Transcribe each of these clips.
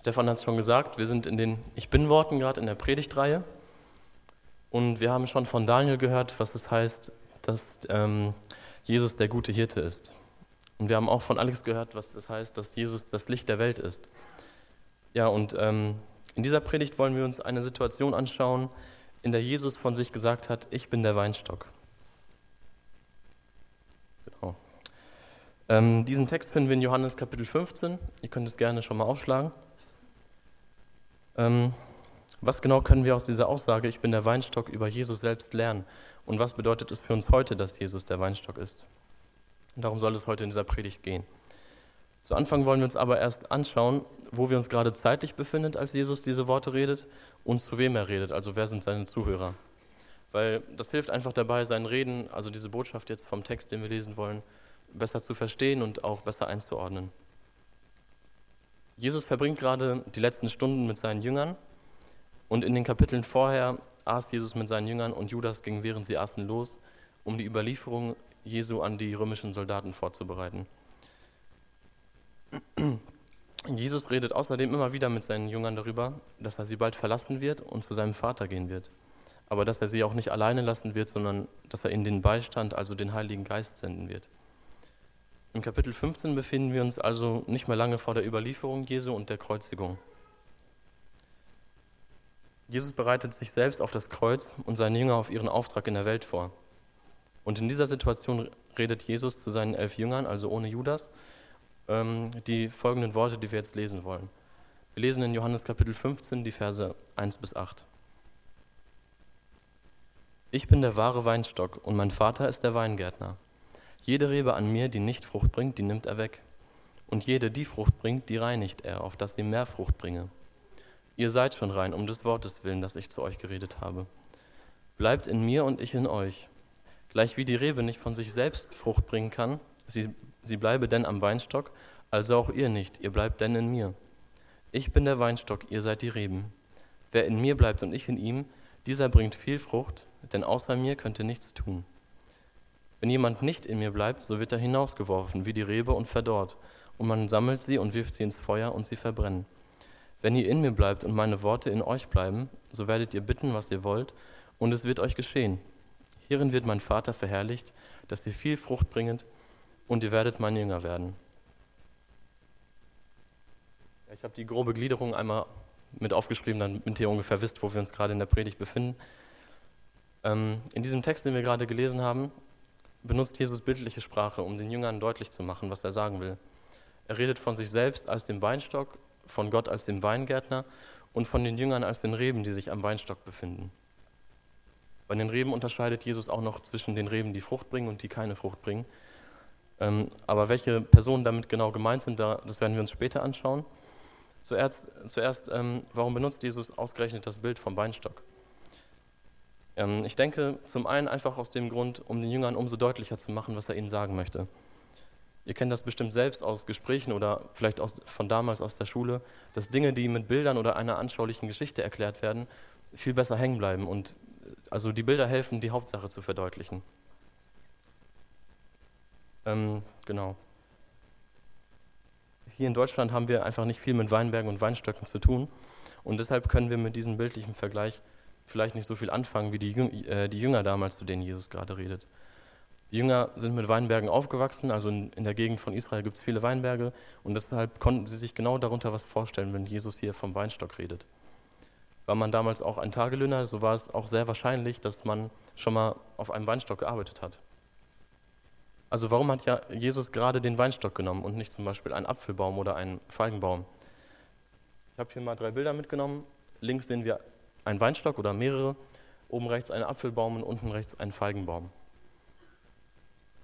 Stefan hat es schon gesagt, wir sind in den Ich Bin-Worten gerade in der Predigtreihe. Und wir haben schon von Daniel gehört, was es heißt, dass ähm, Jesus der gute Hirte ist. Und wir haben auch von Alex gehört, was es heißt, dass Jesus das Licht der Welt ist. Ja, und ähm, in dieser Predigt wollen wir uns eine Situation anschauen, in der Jesus von sich gesagt hat, ich bin der Weinstock. Genau. Ähm, diesen Text finden wir in Johannes Kapitel 15. Ihr könnt es gerne schon mal aufschlagen. Ähm, was genau können wir aus dieser Aussage, ich bin der Weinstock, über Jesus selbst lernen? Und was bedeutet es für uns heute, dass Jesus der Weinstock ist? Und darum soll es heute in dieser Predigt gehen. Zu Anfang wollen wir uns aber erst anschauen, wo wir uns gerade zeitlich befinden, als Jesus diese Worte redet und zu wem er redet, also wer sind seine Zuhörer. Weil das hilft einfach dabei, sein Reden, also diese Botschaft jetzt vom Text, den wir lesen wollen, besser zu verstehen und auch besser einzuordnen. Jesus verbringt gerade die letzten Stunden mit seinen Jüngern und in den Kapiteln vorher aß Jesus mit seinen Jüngern und Judas ging während sie aßen los, um die Überlieferung Jesu an die römischen Soldaten vorzubereiten. Jesus redet außerdem immer wieder mit seinen Jüngern darüber, dass er sie bald verlassen wird und zu seinem Vater gehen wird. Aber dass er sie auch nicht alleine lassen wird, sondern dass er ihnen den Beistand, also den Heiligen Geist, senden wird. Im Kapitel 15 befinden wir uns also nicht mehr lange vor der Überlieferung Jesu und der Kreuzigung. Jesus bereitet sich selbst auf das Kreuz und seine Jünger auf ihren Auftrag in der Welt vor. Und in dieser Situation redet Jesus zu seinen elf Jüngern, also ohne Judas, ähm, die folgenden Worte, die wir jetzt lesen wollen. Wir lesen in Johannes Kapitel 15 die Verse 1 bis 8. Ich bin der wahre Weinstock und mein Vater ist der Weingärtner. Jede Rebe an mir, die nicht Frucht bringt, die nimmt er weg. Und jede, die Frucht bringt, die reinigt er, auf dass sie mehr Frucht bringe. Ihr seid schon rein, um des Wortes willen, das ich zu euch geredet habe. Bleibt in mir und ich in euch. Gleich wie die Rebe nicht von sich selbst Frucht bringen kann, sie, sie bleibe denn am Weinstock, also auch ihr nicht, ihr bleibt denn in mir. Ich bin der Weinstock, ihr seid die Reben. Wer in mir bleibt und ich in ihm, dieser bringt viel Frucht, denn außer mir könnt ihr nichts tun. Wenn jemand nicht in mir bleibt, so wird er hinausgeworfen wie die Rebe und verdorrt, und man sammelt sie und wirft sie ins Feuer und sie verbrennen. Wenn ihr in mir bleibt und meine Worte in euch bleiben, so werdet ihr bitten, was ihr wollt, und es wird euch geschehen. Hierin wird mein Vater verherrlicht, dass ihr viel Frucht bringet, und ihr werdet mein Jünger werden. Ich habe die grobe Gliederung einmal mit aufgeschrieben, damit ihr ungefähr wisst, wo wir uns gerade in der Predigt befinden. Ähm, in diesem Text, den wir gerade gelesen haben, benutzt Jesus bildliche Sprache, um den Jüngern deutlich zu machen, was er sagen will. Er redet von sich selbst als dem Weinstock, von Gott als dem Weingärtner und von den Jüngern als den Reben, die sich am Weinstock befinden. Bei den Reben unterscheidet Jesus auch noch zwischen den Reben, die Frucht bringen und die keine Frucht bringen. Ähm, aber welche Personen damit genau gemeint sind, das werden wir uns später anschauen. Zuerst, zuerst ähm, warum benutzt Jesus ausgerechnet das Bild vom Weinstock? Ähm, ich denke zum einen einfach aus dem Grund, um den Jüngern umso deutlicher zu machen, was er ihnen sagen möchte. Ihr kennt das bestimmt selbst aus Gesprächen oder vielleicht aus, von damals aus der Schule, dass Dinge, die mit Bildern oder einer anschaulichen Geschichte erklärt werden, viel besser hängen bleiben und äh, also die Bilder helfen, die Hauptsache zu verdeutlichen. Ähm, genau. Hier in Deutschland haben wir einfach nicht viel mit Weinbergen und Weinstöcken zu tun und deshalb können wir mit diesem bildlichen Vergleich vielleicht nicht so viel anfangen wie die, äh, die Jünger damals, zu denen Jesus gerade redet. Die Jünger sind mit Weinbergen aufgewachsen, also in, in der Gegend von Israel gibt es viele Weinberge und deshalb konnten sie sich genau darunter was vorstellen, wenn Jesus hier vom Weinstock redet. War man damals auch ein Tagelöhner, so war es auch sehr wahrscheinlich, dass man schon mal auf einem Weinstock gearbeitet hat. Also warum hat ja Jesus gerade den Weinstock genommen und nicht zum Beispiel einen Apfelbaum oder einen Feigenbaum? Ich habe hier mal drei Bilder mitgenommen. Links sehen wir ein Weinstock oder mehrere, oben rechts ein Apfelbaum und unten rechts ein Feigenbaum.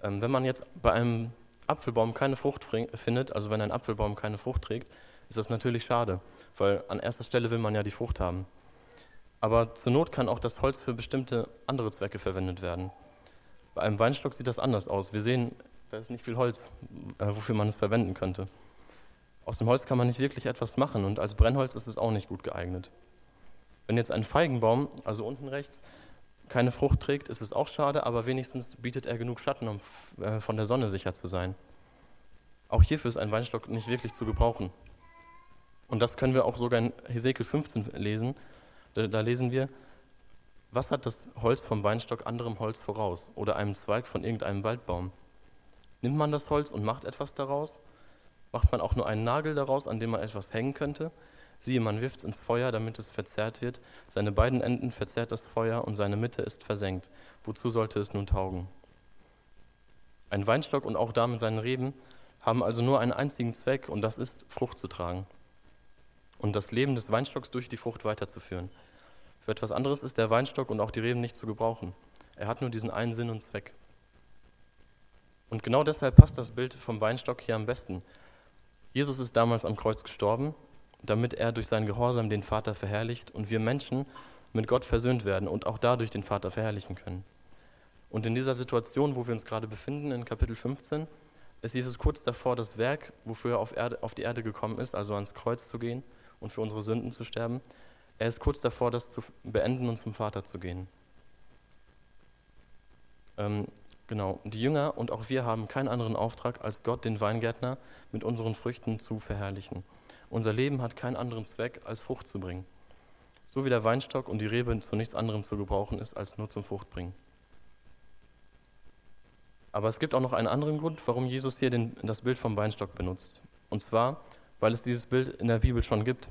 Ähm, wenn man jetzt bei einem Apfelbaum keine Frucht findet, also wenn ein Apfelbaum keine Frucht trägt, ist das natürlich schade, weil an erster Stelle will man ja die Frucht haben. Aber zur Not kann auch das Holz für bestimmte andere Zwecke verwendet werden. Bei einem Weinstock sieht das anders aus. Wir sehen, da ist nicht viel Holz, äh, wofür man es verwenden könnte. Aus dem Holz kann man nicht wirklich etwas machen und als Brennholz ist es auch nicht gut geeignet. Wenn jetzt ein Feigenbaum, also unten rechts, keine Frucht trägt, ist es auch schade, aber wenigstens bietet er genug Schatten, um äh, von der Sonne sicher zu sein. Auch hierfür ist ein Weinstock nicht wirklich zu gebrauchen. Und das können wir auch sogar in Hesekiel 15 lesen. Da, da lesen wir, was hat das Holz vom Weinstock anderem Holz voraus oder einem Zweig von irgendeinem Waldbaum? Nimmt man das Holz und macht etwas daraus? Macht man auch nur einen Nagel daraus, an dem man etwas hängen könnte? Siehe, man wirft es ins Feuer, damit es verzehrt wird. Seine beiden Enden verzehrt das Feuer und seine Mitte ist versenkt. Wozu sollte es nun taugen? Ein Weinstock und auch damit seine Reben haben also nur einen einzigen Zweck und das ist, Frucht zu tragen und das Leben des Weinstocks durch die Frucht weiterzuführen. Für etwas anderes ist der Weinstock und auch die Reben nicht zu gebrauchen. Er hat nur diesen einen Sinn und Zweck. Und genau deshalb passt das Bild vom Weinstock hier am besten. Jesus ist damals am Kreuz gestorben, damit er durch seinen Gehorsam den Vater verherrlicht und wir Menschen mit Gott versöhnt werden und auch dadurch den Vater verherrlichen können. Und in dieser Situation, wo wir uns gerade befinden, in Kapitel 15, ist Jesus kurz davor, das Werk, wofür er auf, Erde, auf die Erde gekommen ist, also ans Kreuz zu gehen und für unsere Sünden zu sterben, er ist kurz davor, das zu beenden und zum Vater zu gehen. Ähm, genau, die Jünger und auch wir haben keinen anderen Auftrag, als Gott, den Weingärtner, mit unseren Früchten zu verherrlichen. Unser Leben hat keinen anderen Zweck, als Frucht zu bringen. So wie der Weinstock und die Rebe zu nichts anderem zu gebrauchen ist, als nur zum Fruchtbringen. Aber es gibt auch noch einen anderen Grund, warum Jesus hier den, das Bild vom Weinstock benutzt. Und zwar, weil es dieses Bild in der Bibel schon gibt.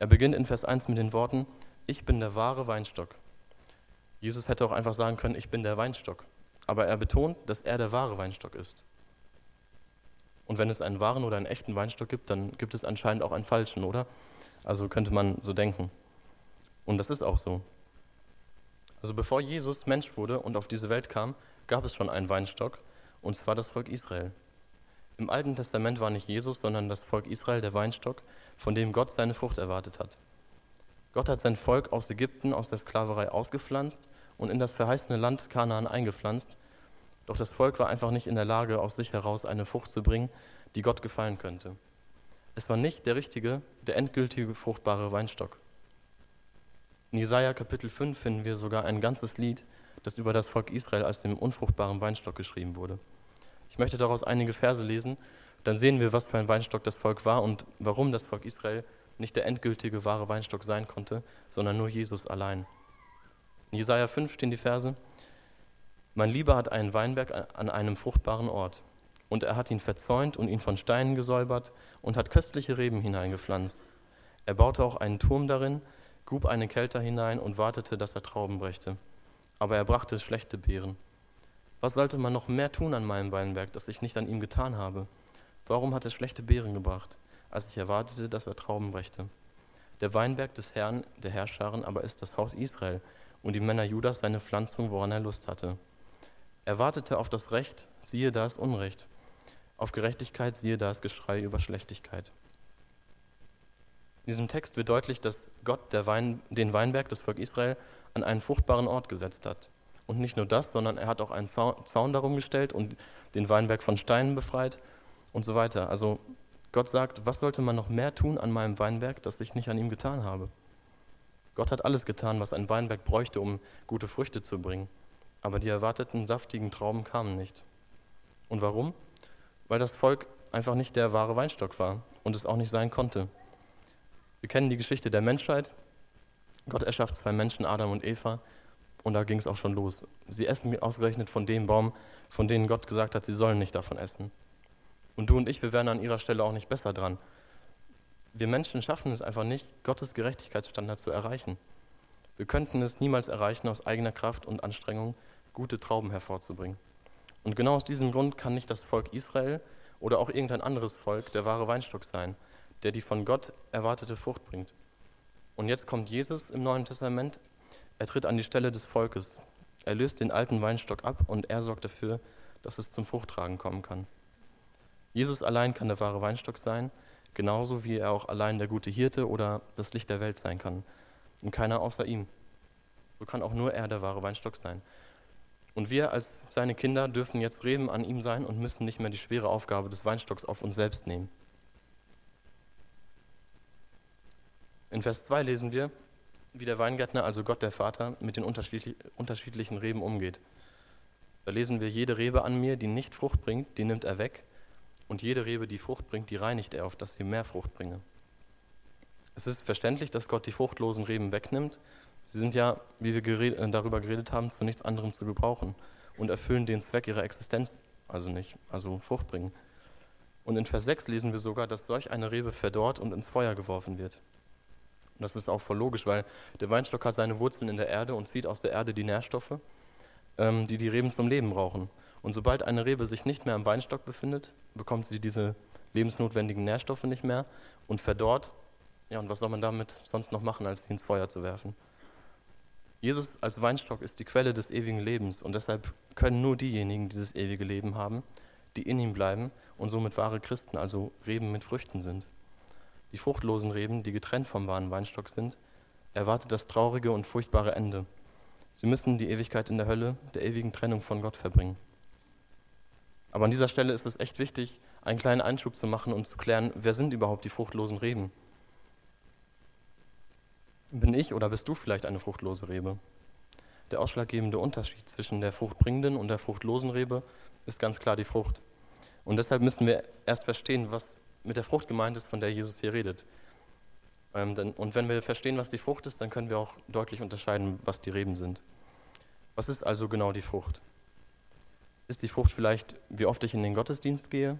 Er beginnt in Vers 1 mit den Worten, ich bin der wahre Weinstock. Jesus hätte auch einfach sagen können, ich bin der Weinstock. Aber er betont, dass er der wahre Weinstock ist. Und wenn es einen wahren oder einen echten Weinstock gibt, dann gibt es anscheinend auch einen falschen, oder? Also könnte man so denken. Und das ist auch so. Also bevor Jesus Mensch wurde und auf diese Welt kam, gab es schon einen Weinstock, und zwar das Volk Israel. Im Alten Testament war nicht Jesus, sondern das Volk Israel der Weinstock, von dem Gott seine Frucht erwartet hat. Gott hat sein Volk aus Ägypten, aus der Sklaverei ausgepflanzt und in das verheißene Land Kanaan eingepflanzt. Doch das Volk war einfach nicht in der Lage, aus sich heraus eine Frucht zu bringen, die Gott gefallen könnte. Es war nicht der richtige, der endgültige fruchtbare Weinstock. In Jesaja Kapitel 5 finden wir sogar ein ganzes Lied, das über das Volk Israel als dem unfruchtbaren Weinstock geschrieben wurde. Ich möchte daraus einige Verse lesen, dann sehen wir, was für ein Weinstock das Volk war und warum das Volk Israel nicht der endgültige wahre Weinstock sein konnte, sondern nur Jesus allein. In Jesaja 5 stehen die Verse: Mein Lieber hat einen Weinberg an einem fruchtbaren Ort, und er hat ihn verzäunt und ihn von Steinen gesäubert und hat köstliche Reben hineingepflanzt. Er baute auch einen Turm darin, grub eine Kelter hinein und wartete, dass er Trauben brächte. Aber er brachte schlechte Beeren. Was sollte man noch mehr tun an meinem Weinberg, das ich nicht an ihm getan habe? Warum hat er schlechte Beeren gebracht, als ich erwartete, dass er Trauben brächte? Der Weinberg des Herrn, der Herrscharen, aber ist das Haus Israel und die Männer Judas seine Pflanzung, woran er Lust hatte. Er wartete auf das Recht, siehe da ist Unrecht. Auf Gerechtigkeit, siehe da ist Geschrei über Schlechtigkeit. In diesem Text wird deutlich, dass Gott Wein, den Weinberg des Volk Israel an einen fruchtbaren Ort gesetzt hat. Und nicht nur das, sondern er hat auch einen Zaun darum gestellt und den Weinberg von Steinen befreit und so weiter. Also Gott sagt, was sollte man noch mehr tun an meinem Weinberg, das ich nicht an ihm getan habe? Gott hat alles getan, was ein Weinberg bräuchte, um gute Früchte zu bringen. Aber die erwarteten saftigen Trauben kamen nicht. Und warum? Weil das Volk einfach nicht der wahre Weinstock war und es auch nicht sein konnte. Wir kennen die Geschichte der Menschheit. Gott erschafft zwei Menschen, Adam und Eva, und da ging es auch schon los. Sie essen ausgerechnet von dem Baum, von dem Gott gesagt hat, sie sollen nicht davon essen. Und du und ich, wir wären an ihrer Stelle auch nicht besser dran. Wir Menschen schaffen es einfach nicht, Gottes Gerechtigkeitsstandard zu erreichen. Wir könnten es niemals erreichen, aus eigener Kraft und Anstrengung gute Trauben hervorzubringen. Und genau aus diesem Grund kann nicht das Volk Israel oder auch irgendein anderes Volk der wahre Weinstock sein, der die von Gott erwartete Frucht bringt. Und jetzt kommt Jesus im Neuen Testament er tritt an die Stelle des Volkes. Er löst den alten Weinstock ab und er sorgt dafür, dass es zum Fruchttragen kommen kann. Jesus allein kann der wahre Weinstock sein, genauso wie er auch allein der gute Hirte oder das Licht der Welt sein kann. Und keiner außer ihm. So kann auch nur er der wahre Weinstock sein. Und wir als seine Kinder dürfen jetzt Reben an ihm sein und müssen nicht mehr die schwere Aufgabe des Weinstocks auf uns selbst nehmen. In Vers 2 lesen wir, wie der Weingärtner, also Gott der Vater, mit den unterschiedlichen Reben umgeht. Da lesen wir, jede Rebe an mir, die nicht Frucht bringt, die nimmt er weg, und jede Rebe, die Frucht bringt, die reinigt er, auf dass sie mehr Frucht bringe. Es ist verständlich, dass Gott die fruchtlosen Reben wegnimmt. Sie sind ja, wie wir gered äh, darüber geredet haben, zu nichts anderem zu gebrauchen und erfüllen den Zweck ihrer Existenz also nicht, also Frucht bringen. Und in Vers 6 lesen wir sogar, dass solch eine Rebe verdorrt und ins Feuer geworfen wird. Und das ist auch voll logisch, weil der Weinstock hat seine Wurzeln in der Erde und zieht aus der Erde die Nährstoffe, ähm, die die Reben zum Leben brauchen. Und sobald eine Rebe sich nicht mehr am Weinstock befindet, bekommt sie diese lebensnotwendigen Nährstoffe nicht mehr und verdorrt. Ja, und was soll man damit sonst noch machen, als sie ins Feuer zu werfen? Jesus als Weinstock ist die Quelle des ewigen Lebens und deshalb können nur diejenigen dieses ewige Leben haben, die in ihm bleiben und somit wahre Christen, also Reben mit Früchten sind. Die fruchtlosen Reben, die getrennt vom wahren Weinstock sind, erwartet das traurige und furchtbare Ende. Sie müssen die Ewigkeit in der Hölle, der ewigen Trennung von Gott verbringen. Aber an dieser Stelle ist es echt wichtig, einen kleinen Einschub zu machen und zu klären, wer sind überhaupt die fruchtlosen Reben? Bin ich oder bist du vielleicht eine fruchtlose Rebe? Der ausschlaggebende Unterschied zwischen der fruchtbringenden und der fruchtlosen Rebe ist ganz klar die Frucht. Und deshalb müssen wir erst verstehen, was mit der Frucht gemeint ist, von der Jesus hier redet. Ähm, und wenn wir verstehen, was die Frucht ist, dann können wir auch deutlich unterscheiden, was die Reben sind. Was ist also genau die Frucht? Ist die Frucht vielleicht, wie oft ich in den Gottesdienst gehe?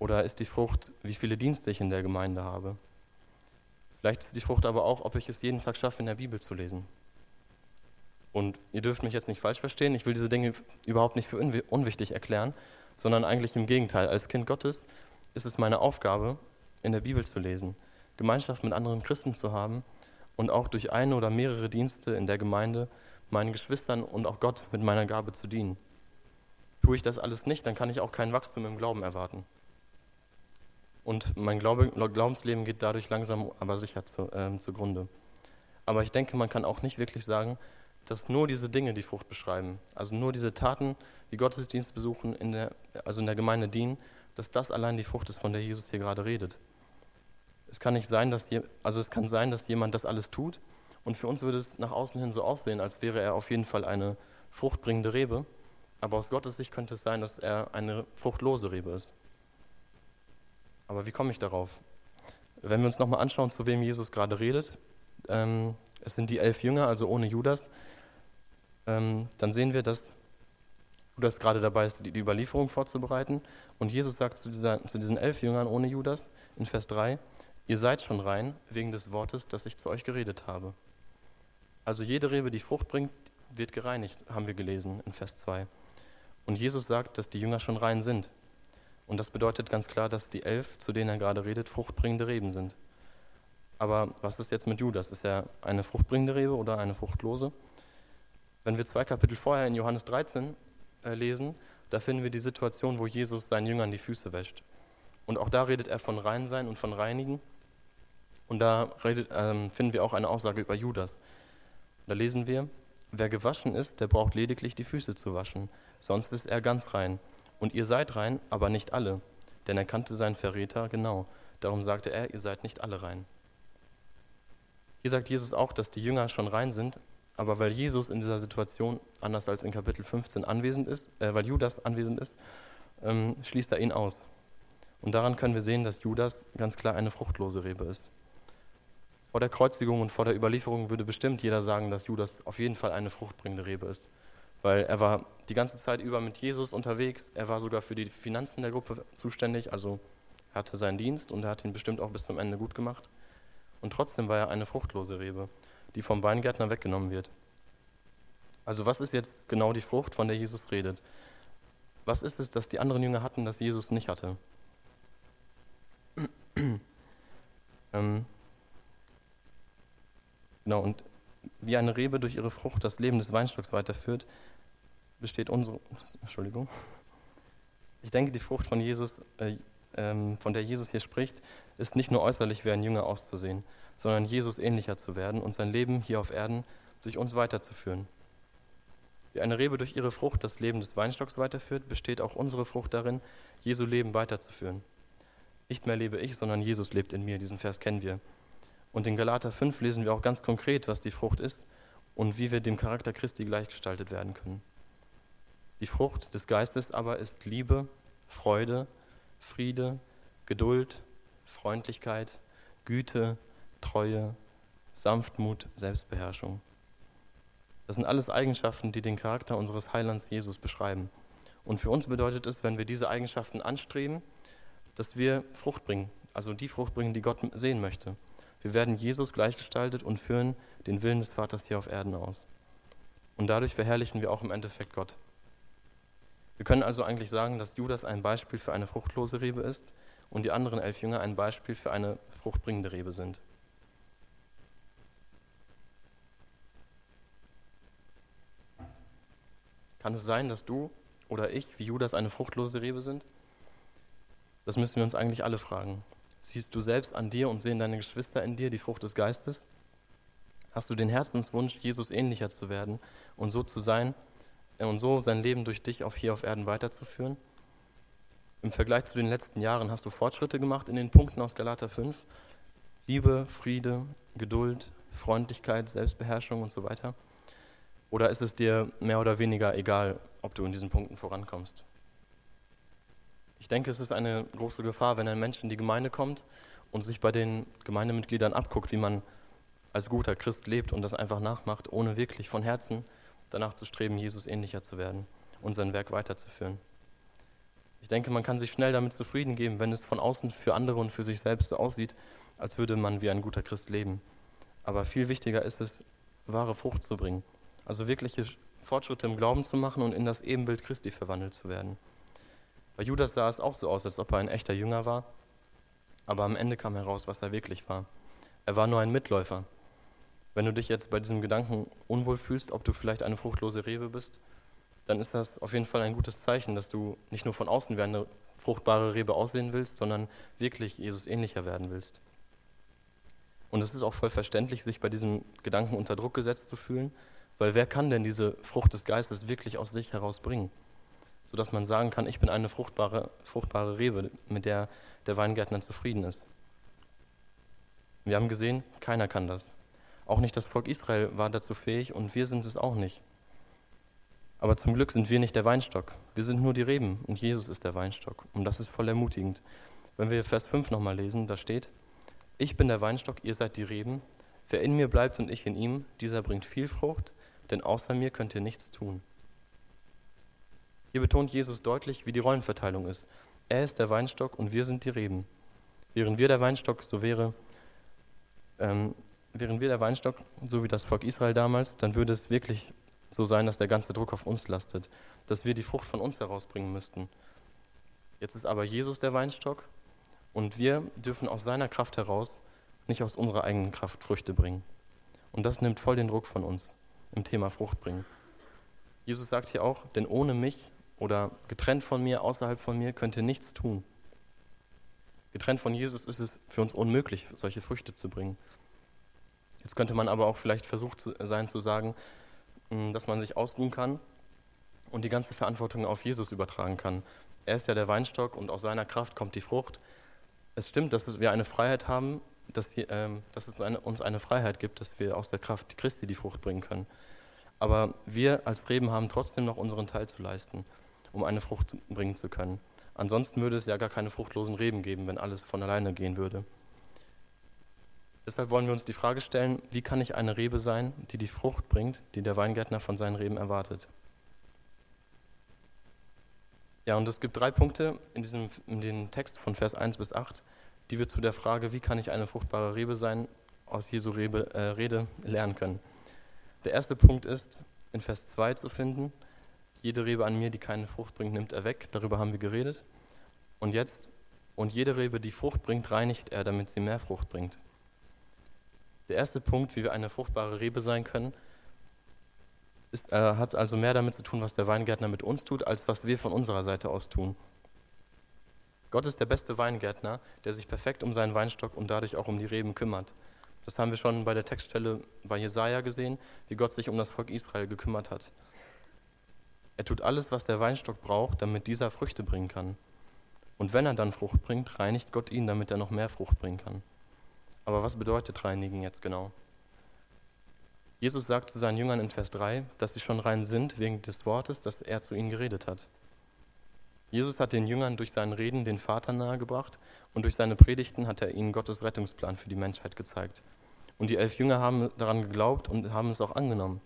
Oder ist die Frucht, wie viele Dienste ich in der Gemeinde habe? Vielleicht ist die Frucht aber auch, ob ich es jeden Tag schaffe, in der Bibel zu lesen. Und ihr dürft mich jetzt nicht falsch verstehen, ich will diese Dinge überhaupt nicht für unwichtig erklären, sondern eigentlich im Gegenteil. Als Kind Gottes ist es meine Aufgabe, in der Bibel zu lesen, Gemeinschaft mit anderen Christen zu haben und auch durch eine oder mehrere Dienste in der Gemeinde meinen Geschwistern und auch Gott mit meiner Gabe zu dienen. Tue ich das alles nicht, dann kann ich auch kein Wachstum im Glauben erwarten. Und mein Glaube, Glaubensleben geht dadurch langsam, aber sicher zu, äh, zugrunde. Aber ich denke, man kann auch nicht wirklich sagen, dass nur diese Dinge die Frucht beschreiben, also nur diese Taten, die Gottesdienst besuchen, in der, also in der Gemeinde dienen, dass das allein die Frucht ist, von der Jesus hier gerade redet. Es kann nicht sein, dass je, also es kann sein, dass jemand das alles tut und für uns würde es nach außen hin so aussehen, als wäre er auf jeden Fall eine fruchtbringende Rebe, aber aus Gottes Sicht könnte es sein, dass er eine fruchtlose Rebe ist. Aber wie komme ich darauf? Wenn wir uns nochmal anschauen, zu wem Jesus gerade redet, ähm, es sind die elf Jünger, also ohne Judas, ähm, dann sehen wir, dass Judas gerade dabei ist, die, die Überlieferung vorzubereiten. Und Jesus sagt zu, dieser, zu diesen elf Jüngern ohne Judas in Vers 3, ihr seid schon rein wegen des Wortes, das ich zu euch geredet habe. Also jede Rebe, die Frucht bringt, wird gereinigt, haben wir gelesen in Vers 2. Und Jesus sagt, dass die Jünger schon rein sind. Und das bedeutet ganz klar, dass die elf, zu denen er gerade redet, fruchtbringende Reben sind. Aber was ist jetzt mit Judas? Ist er eine fruchtbringende Rebe oder eine fruchtlose? Wenn wir zwei Kapitel vorher in Johannes 13 äh, lesen, da finden wir die Situation, wo Jesus seinen Jüngern die Füße wäscht. Und auch da redet er von Reinsein und von Reinigen. Und da redet, ähm, finden wir auch eine Aussage über Judas. Da lesen wir, wer gewaschen ist, der braucht lediglich die Füße zu waschen, sonst ist er ganz rein. Und ihr seid rein, aber nicht alle, denn er kannte seinen Verräter genau. Darum sagte er, ihr seid nicht alle rein. Hier sagt Jesus auch, dass die Jünger schon rein sind, aber weil Jesus in dieser Situation, anders als in Kapitel 15, anwesend ist, äh, weil Judas anwesend ist, ähm, schließt er ihn aus. Und daran können wir sehen, dass Judas ganz klar eine fruchtlose Rebe ist. Vor der Kreuzigung und vor der Überlieferung würde bestimmt jeder sagen, dass Judas auf jeden Fall eine fruchtbringende Rebe ist. Weil er war die ganze Zeit über mit Jesus unterwegs, er war sogar für die Finanzen der Gruppe zuständig, also er hatte seinen Dienst und er hat ihn bestimmt auch bis zum Ende gut gemacht und trotzdem war er eine fruchtlose Rebe, die vom Weingärtner weggenommen wird. Also was ist jetzt genau die Frucht, von der Jesus redet? Was ist es, das die anderen Jünger hatten, das Jesus nicht hatte? ähm, genau, und wie eine Rebe durch ihre Frucht das Leben des Weinstocks weiterführt, besteht unsere. Entschuldigung. Ich denke, die Frucht von Jesus, äh, ähm, von der Jesus hier spricht, ist nicht nur äußerlich wie ein Jünger auszusehen, sondern Jesus ähnlicher zu werden und sein Leben hier auf Erden durch uns weiterzuführen. Wie eine Rebe durch ihre Frucht das Leben des Weinstocks weiterführt, besteht auch unsere Frucht darin, Jesu Leben weiterzuführen. Nicht mehr lebe ich, sondern Jesus lebt in mir. Diesen Vers kennen wir. Und in Galater 5 lesen wir auch ganz konkret, was die Frucht ist und wie wir dem Charakter Christi gleichgestaltet werden können. Die Frucht des Geistes aber ist Liebe, Freude, Friede, Geduld, Freundlichkeit, Güte, Treue, Sanftmut, Selbstbeherrschung. Das sind alles Eigenschaften, die den Charakter unseres Heilands Jesus beschreiben. Und für uns bedeutet es, wenn wir diese Eigenschaften anstreben, dass wir Frucht bringen, also die Frucht bringen, die Gott sehen möchte. Wir werden Jesus gleichgestaltet und führen den Willen des Vaters hier auf Erden aus. Und dadurch verherrlichen wir auch im Endeffekt Gott. Wir können also eigentlich sagen, dass Judas ein Beispiel für eine fruchtlose Rebe ist und die anderen elf Jünger ein Beispiel für eine fruchtbringende Rebe sind. Kann es sein, dass du oder ich wie Judas eine fruchtlose Rebe sind? Das müssen wir uns eigentlich alle fragen. Siehst du selbst an dir und sehen deine Geschwister in dir die Frucht des Geistes? Hast du den Herzenswunsch, Jesus ähnlicher zu werden und so zu sein und so sein Leben durch dich auf hier auf Erden weiterzuführen? Im Vergleich zu den letzten Jahren hast du Fortschritte gemacht in den Punkten aus Galater 5? Liebe, Friede, Geduld, Freundlichkeit, Selbstbeherrschung und so weiter? Oder ist es dir mehr oder weniger egal, ob du in diesen Punkten vorankommst? Ich denke, es ist eine große Gefahr, wenn ein Mensch in die Gemeinde kommt und sich bei den Gemeindemitgliedern abguckt, wie man als guter Christ lebt und das einfach nachmacht, ohne wirklich von Herzen danach zu streben, Jesus ähnlicher zu werden und sein Werk weiterzuführen. Ich denke, man kann sich schnell damit zufrieden geben, wenn es von außen für andere und für sich selbst so aussieht, als würde man wie ein guter Christ leben. Aber viel wichtiger ist es, wahre Frucht zu bringen, also wirkliche Fortschritte im Glauben zu machen und in das Ebenbild Christi verwandelt zu werden. Bei Judas sah es auch so aus, als ob er ein echter Jünger war, aber am Ende kam heraus, was er wirklich war. Er war nur ein Mitläufer. Wenn du dich jetzt bei diesem Gedanken unwohl fühlst, ob du vielleicht eine fruchtlose Rebe bist, dann ist das auf jeden Fall ein gutes Zeichen, dass du nicht nur von außen wie eine fruchtbare Rebe aussehen willst, sondern wirklich Jesus ähnlicher werden willst. Und es ist auch voll verständlich, sich bei diesem Gedanken unter Druck gesetzt zu fühlen, weil wer kann denn diese Frucht des Geistes wirklich aus sich herausbringen? Sodass man sagen kann, ich bin eine fruchtbare, fruchtbare Rebe, mit der der Weingärtner zufrieden ist. Wir haben gesehen, keiner kann das. Auch nicht das Volk Israel war dazu fähig und wir sind es auch nicht. Aber zum Glück sind wir nicht der Weinstock. Wir sind nur die Reben und Jesus ist der Weinstock. Und das ist voll ermutigend. Wenn wir Vers 5 nochmal lesen, da steht, ich bin der Weinstock, ihr seid die Reben. Wer in mir bleibt und ich in ihm, dieser bringt viel Frucht, denn außer mir könnt ihr nichts tun. Hier betont Jesus deutlich, wie die Rollenverteilung ist. Er ist der Weinstock und wir sind die Reben. Wären wir der Weinstock, so wäre, ähm, wären wir der Weinstock, so wie das Volk Israel damals, dann würde es wirklich so sein, dass der ganze Druck auf uns lastet, dass wir die Frucht von uns herausbringen müssten. Jetzt ist aber Jesus der Weinstock und wir dürfen aus seiner Kraft heraus, nicht aus unserer eigenen Kraft Früchte bringen. Und das nimmt voll den Druck von uns im Thema Frucht bringen. Jesus sagt hier auch, denn ohne mich oder getrennt von mir, außerhalb von mir, könnt ihr nichts tun. Getrennt von Jesus ist es für uns unmöglich, solche Früchte zu bringen. Jetzt könnte man aber auch vielleicht versucht sein zu sagen, hm, dass man sich ausruhen kann und die ganze Verantwortung auf Jesus übertragen kann. Er ist ja der Weinstock und aus seiner Kraft kommt die Frucht. Es stimmt, dass wir eine Freiheit haben, dass, ähm, es uns eine Freiheit gibt, dass wir aus der Kraft Christi die Frucht bringen können. Aber wir als Reben haben trotzdem noch unseren Teil zu leisten, um eine Frucht bringen zu können. Ansonsten würde es ja gar keine fruchtlosen Reben geben, wenn alles von alleine gehen würde. Deshalb wollen wir uns die Frage stellen, wie kann ich eine Rebe sein, die die Frucht bringt, die der Weingärtner von seinen Reben erwartet? Ja, und es gibt drei Punkte in diesem in dem Text von Vers 1 bis 8, die wir zu der Frage, wie kann ich eine fruchtbare Rebe sein, aus Jesu Rebe, äh, Rede lernen können. Der erste Punkt ist in Vers 2 zu finden, jede Rebe an mir, die keine Frucht bringt, nimmt er weg. Darüber haben wir geredet. Und jetzt, und jede Rebe, die Frucht bringt, reinigt er, damit sie mehr Frucht bringt. Der erste Punkt, wie wir eine fruchtbare Rebe sein können, ist, äh, hat also mehr damit zu tun, was der Weingärtner mit uns tut, als was wir von unserer Seite aus tun. Gott ist der beste Weingärtner, der sich perfekt um seinen Weinstock und dadurch auch um die Reben kümmert. Das haben wir schon bei der Textstelle bei Jesaja gesehen, wie Gott sich um das Volk Israel gekümmert hat. Er tut alles, was der Weinstock braucht, damit dieser Früchte bringen kann. Und wenn er dann Frucht bringt, reinigt Gott ihn, damit er noch mehr Frucht bringen kann. Aber was bedeutet reinigen jetzt genau? Jesus sagt zu seinen Jüngern in Vers 3, dass sie schon rein sind wegen des Wortes, das er zu ihnen geredet hat. Jesus hat den Jüngern durch seinen Reden den Vater nahegebracht und durch seine Predigten hat er ihnen Gottes Rettungsplan für die Menschheit gezeigt. Und die elf Jünger haben daran geglaubt und haben es auch angenommen.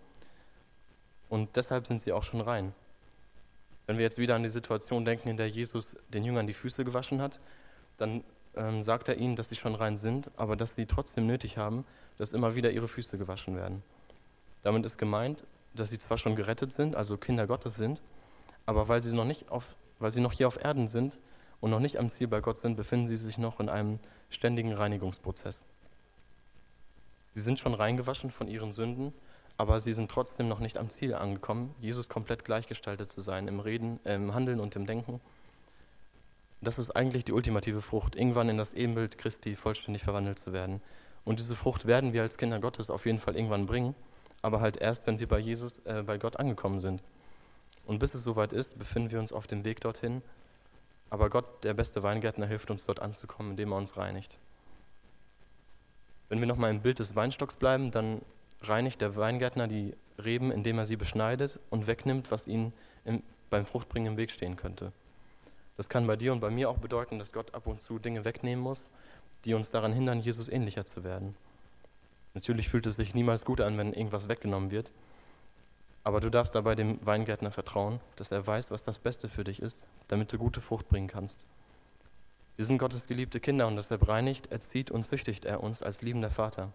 Und deshalb sind sie auch schon rein. Wenn wir jetzt wieder an die Situation denken, in der Jesus den Jüngern die Füße gewaschen hat, dann ähm, sagt er ihnen, dass sie schon rein sind, aber dass sie trotzdem nötig haben, dass immer wieder ihre Füße gewaschen werden. Damit ist gemeint, dass sie zwar schon gerettet sind, also Kinder Gottes sind, aber weil sie noch nicht auf, weil sie noch hier auf Erden sind und noch nicht am Ziel bei Gott sind, befinden sie sich noch in einem ständigen Reinigungsprozess. Sie sind schon reingewaschen von ihren Sünden, aber sie sind trotzdem noch nicht am Ziel angekommen, Jesus komplett gleichgestaltet zu sein im Reden, äh, im Handeln und im Denken. Das ist eigentlich die ultimative Frucht, irgendwann in das Ebenbild Christi vollständig verwandelt zu werden. Und diese Frucht werden wir als Kinder Gottes auf jeden Fall irgendwann bringen, aber halt erst, wenn wir bei Jesus, äh, bei Gott angekommen sind. Und bis es soweit ist, befinden wir uns auf dem Weg dorthin. Aber Gott, der beste Weingärtner, hilft uns dort anzukommen, indem er uns reinigt. Wenn wir nochmal im Bild des Weinstocks bleiben, dann reinigt der Weingärtner die Reben, indem er sie beschneidet und wegnimmt, was ihnen im, beim Fruchtbringen im Weg stehen könnte. Das kann bei dir und bei mir auch bedeuten, dass Gott ab und zu Dinge wegnehmen muss, die uns daran hindern, Jesus ähnlicher zu werden. Natürlich fühlt es sich niemals gut an, wenn irgendwas weggenommen wird, aber du darfst dabei dem Weingärtner vertrauen, dass er weiß, was das Beste für dich ist, damit du gute Frucht bringen kannst. Wir sind Gottes geliebte Kinder und deshalb reinigt, erzieht und züchtigt er uns als liebender Vater.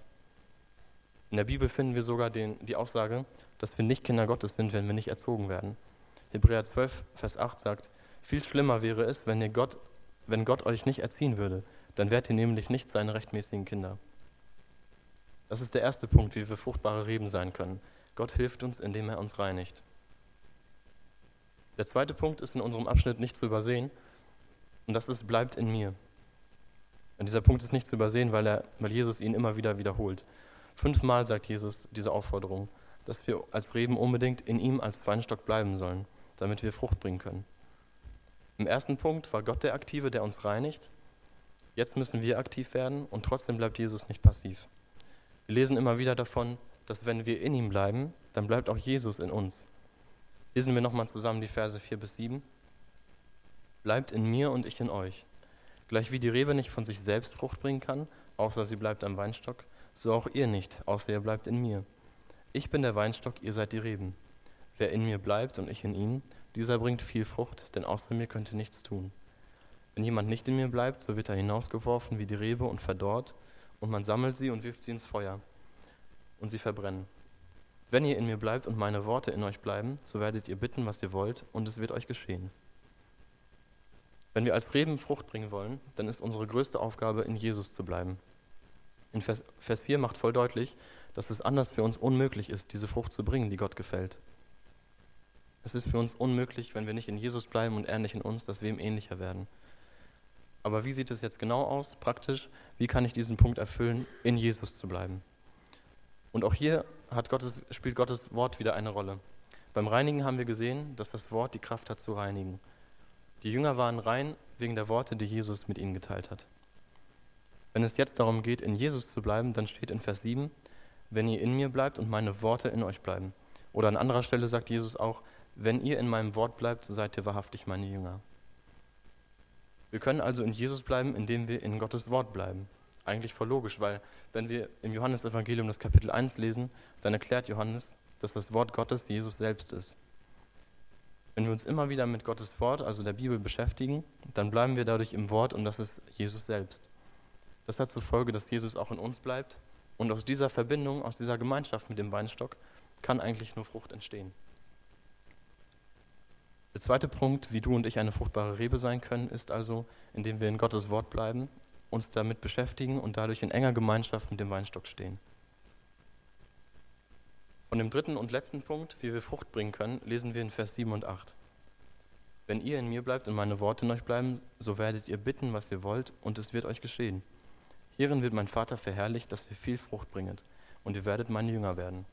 In der Bibel finden wir sogar den, die Aussage, dass wir nicht Kinder Gottes sind, wenn wir nicht erzogen werden. Hebräer 12, Vers 8 sagt, viel schlimmer wäre es, wenn, ihr Gott, wenn Gott euch nicht erziehen würde, dann wärt ihr nämlich nicht seine rechtmäßigen Kinder. Das ist der erste Punkt, wie wir fruchtbare Reben sein können. Gott hilft uns, indem er uns reinigt. Der zweite Punkt ist in unserem Abschnitt nicht zu übersehen, und das ist, bleibt in mir. Und dieser Punkt ist nicht zu übersehen, weil, er, weil Jesus ihn immer wieder wiederholt. Fünfmal sagt Jesus diese Aufforderung, dass wir als Reben unbedingt in ihm als Weinstock bleiben sollen, damit wir Frucht bringen können. Im ersten Punkt war Gott der Aktive, der uns reinigt. Jetzt müssen wir aktiv werden und trotzdem bleibt Jesus nicht passiv. Wir lesen immer wieder davon, dass wenn wir in ihm bleiben, dann bleibt auch Jesus in uns. Lesen wir nochmal zusammen die Verse 4 bis 7. Bleibt in mir und ich in euch. Gleich wie die Rebe nicht von sich selbst Frucht bringen kann, außer sie bleibt am Weinstock, so auch ihr nicht, außer ihr bleibt in mir. Ich bin der Weinstock, ihr seid die Reben. Wer in mir bleibt und ich in ihm, dieser bringt viel Frucht, denn außer mir könnt ihr nichts tun. Wenn jemand nicht in mir bleibt, so wird er hinausgeworfen wie die Rebe und verdorrt, und man sammelt sie und wirft sie ins Feuer, und sie verbrennen. Wenn ihr in mir bleibt und meine Worte in euch bleiben, so werdet ihr bitten, was ihr wollt, und es wird euch geschehen. Wenn wir als Reben Frucht bringen wollen, dann ist unsere größte Aufgabe, in Jesus zu bleiben. In Vers, Vers 4 macht voll deutlich, dass es anders für uns unmöglich ist, diese Frucht zu bringen, die Gott gefällt. Es ist für uns unmöglich, wenn wir nicht in Jesus bleiben und er nicht in uns, dass wir ihm ähnlicher werden. Aber wie sieht es jetzt genau aus, praktisch? Wie kann ich diesen Punkt erfüllen, in Jesus zu bleiben? Und auch hier Gottes, spielt Gottes Wort wieder eine Rolle. Beim Reinigen haben wir gesehen, dass das Wort die Kraft hat zu reinigen. Die Jünger waren rein wegen der Worte, die Jesus mit ihnen geteilt hat. Wenn es jetzt darum geht, in Jesus zu bleiben, dann steht in Vers 7, wenn ihr in mir bleibt und meine Worte in euch bleiben. Oder an anderer Stelle sagt Jesus auch, wenn ihr in meinem Wort bleibt, seid ihr wahrhaftig meine Jünger. Wir können also in Jesus bleiben, indem wir in Gottes Wort bleiben. Eigentlich voll logisch, weil wenn wir im Johannesevangelium das Kapitel 1 lesen, dann erklärt Johannes, dass das Wort Gottes Jesus selbst ist. Wenn wir uns immer wieder mit Gottes Wort, also der Bibel, beschäftigen, dann bleiben wir dadurch im Wort und das ist Jesus selbst. Das hat zur Folge, dass Jesus auch in uns bleibt. Und aus dieser Verbindung, aus dieser Gemeinschaft mit dem Weinstock, kann eigentlich nur Frucht entstehen. Der zweite Punkt, wie du und ich eine fruchtbare Rebe sein können, ist also, indem wir in Gottes Wort bleiben, uns damit beschäftigen und dadurch in enger Gemeinschaft mit dem Weinstock stehen. Von dem dritten und letzten Punkt, wie wir Frucht bringen können, lesen wir in Vers 7 und 8. Wenn ihr in mir bleibt und meine Worte in euch bleiben, so werdet ihr bitten, was ihr wollt, und es wird euch geschehen. Hierin wird mein Vater verherrlicht, dass ihr viel Frucht bringet, und ihr werdet meine Jünger werden.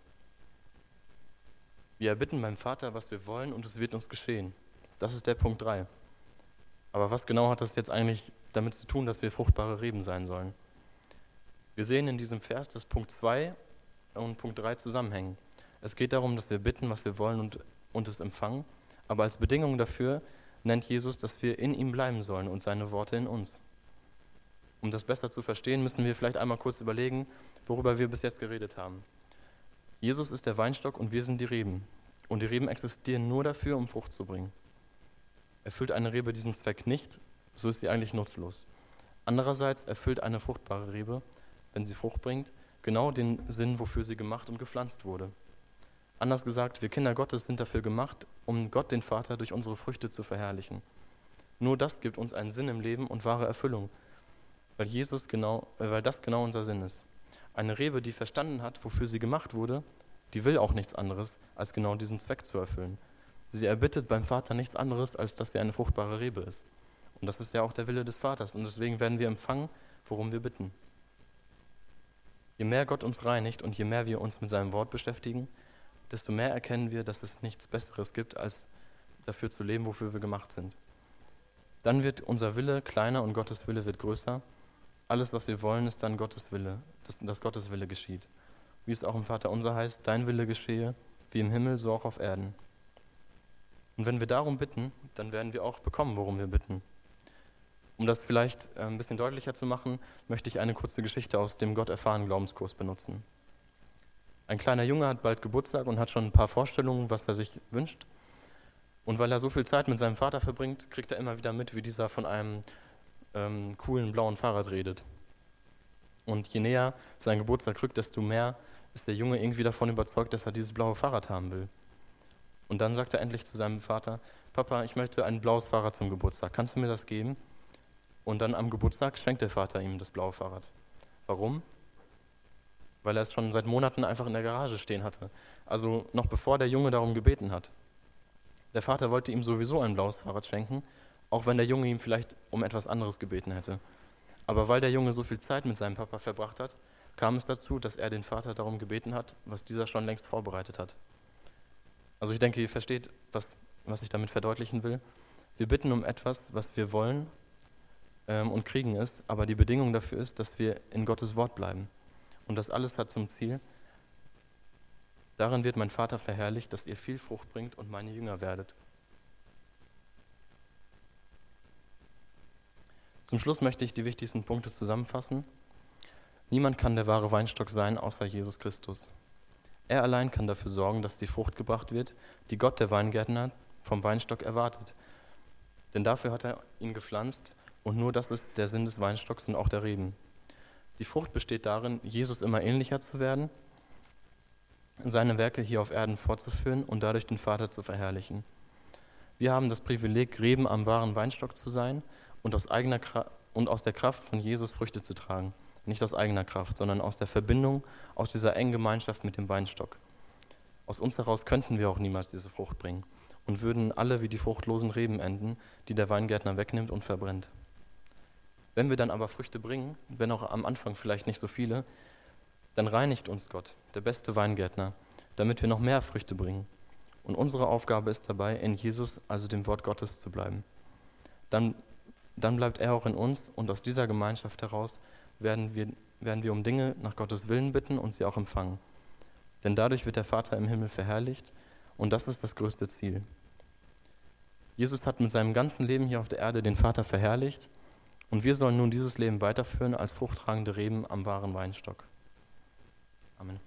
Wir erbitten beim Vater, was wir wollen, und es wird uns geschehen. Das ist der Punkt 3. Aber was genau hat das jetzt eigentlich damit zu tun, dass wir fruchtbare Reben sein sollen? Wir sehen in diesem Vers, dass Punkt 2 und Punkt 3 zusammenhängen. Es geht darum, dass wir bitten, was wir wollen und, und es empfangen, aber als Bedingung dafür nennt Jesus, dass wir in ihm bleiben sollen und seine Worte in uns. Um das besser zu verstehen, müssen wir vielleicht einmal kurz überlegen, worüber wir bis jetzt geredet haben. Jesus ist der Weinstock und wir sind die Reben. Und die Reben existieren nur dafür, um Frucht zu bringen. Erfüllt eine Rebe diesen Zweck nicht, so ist sie eigentlich nutzlos. Andererseits erfüllt eine fruchtbare Rebe, wenn sie Frucht bringt, genau den Sinn, wofür sie gemacht und gepflanzt wurde. Anders gesagt, wir Kinder Gottes sind dafür gemacht, um Gott den Vater durch unsere Früchte zu verherrlichen. Nur das gibt uns einen Sinn im Leben und wahre Erfüllung, weil, Jesus genau, weil das genau unser Sinn ist. Eine Rebe, die verstanden hat, wofür sie gemacht wurde, die will auch nichts anderes, als genau diesen Zweck zu erfüllen. Sie erbittet beim Vater nichts anderes, als dass sie eine fruchtbare Rebe ist. Und das ist ja auch der Wille des Vaters. Und deswegen werden wir empfangen, worum wir bitten. Je mehr Gott uns reinigt und je mehr wir uns mit seinem Wort beschäftigen, desto mehr erkennen wir, dass es nichts Besseres gibt, als dafür zu leben, wofür wir gemacht sind. Dann wird unser Wille kleiner und Gottes Wille wird größer alles, was wir wollen, ist dann Gottes Wille, dass, dass Gottes Wille geschieht. Wie es auch im Vater unser heißt, dein Wille geschehe, wie im Himmel, so auch auf Erden. Und wenn wir darum bitten, dann werden wir auch bekommen, worum wir bitten. Um das vielleicht äh, ein bisschen deutlicher zu machen, möchte ich eine kurze Geschichte aus dem Gott erfahren Glaubenskurs benutzen. Ein kleiner Junge hat bald Geburtstag und hat schon ein paar Vorstellungen, was er sich wünscht. Und weil er so viel Zeit mit seinem Vater verbringt, kriegt er immer wieder mit, wie dieser von einem ähm, coolen blauen Fahrrad redet. Und je näher sein Geburtstag rückt, desto mehr ist der Junge irgendwie davon überzeugt, dass er dieses blaue Fahrrad haben will. Und dann sagt er endlich zu seinem Vater, Papa, ich möchte ein blaues Fahrrad zum Geburtstag, kannst du mir das geben? Und dann am Geburtstag schenkt der Vater ihm das blaue Fahrrad. Warum? Weil er es schon seit Monaten einfach in der Garage stehen hatte. Also noch bevor der Junge darum gebeten hat. Der Vater wollte ihm sowieso ein blaues Fahrrad schenken auch wenn der Junge ihm vielleicht um etwas anderes gebeten hätte. Aber weil der Junge so viel Zeit mit seinem Papa verbracht hat, kam es dazu, dass er den Vater darum gebeten hat, was dieser schon längst vorbereitet hat. Also ich denke, ihr versteht, was, was ich damit verdeutlichen will. Wir bitten um etwas, was wir wollen ähm, und kriegen es, aber die Bedingung dafür ist, dass wir in Gottes Wort bleiben. Und das alles hat zum Ziel, darin wird mein Vater verherrlicht, dass ihr viel Frucht bringt und meine Jünger werdet. Zum Schluss möchte ich die wichtigsten Punkte zusammenfassen. Niemand kann der wahre Weinstock sein, außer Jesus Christus. Er allein kann dafür sorgen, dass die Frucht gebracht wird, die Gott, der Weingärtner, vom Weinstock erwartet. Denn dafür hat er ihn gepflanzt und nur das ist der Sinn des Weinstocks und auch der Reben. Die Frucht besteht darin, Jesus immer ähnlicher zu werden, seine Werke hier auf Erden fortzuführen und dadurch den Vater zu verherrlichen. Wir haben das Privileg, Reben am wahren Weinstock zu sein und aus, eigener und aus der Kraft von Jesus Früchte zu tragen. Nicht aus eigener Kraft, sondern aus der Verbindung, aus dieser engen Gemeinschaft mit dem Weinstock. Aus uns heraus könnten wir auch niemals diese Frucht bringen und würden alle wie die fruchtlosen Reben enden, die der Weingärtner wegnimmt und verbrennt. Wenn wir dann aber Früchte bringen, wenn auch am Anfang vielleicht nicht so viele, dann reinigt uns Gott, der beste Weingärtner, damit wir noch mehr Früchte bringen. Und unsere Aufgabe ist dabei, in Jesus, also dem Wort Gottes, zu bleiben. Dann dann bleibt er auch in uns und aus dieser Gemeinschaft heraus werden wir, werden wir um Dinge nach Gottes Willen bitten und sie auch empfangen. Denn dadurch wird der Vater im Himmel verherrlicht und das ist das größte Ziel. Jesus hat mit seinem ganzen Leben hier auf der Erde den Vater verherrlicht und wir sollen nun dieses Leben weiterführen als fruchttragende Reben am wahren Weinstock. Amen.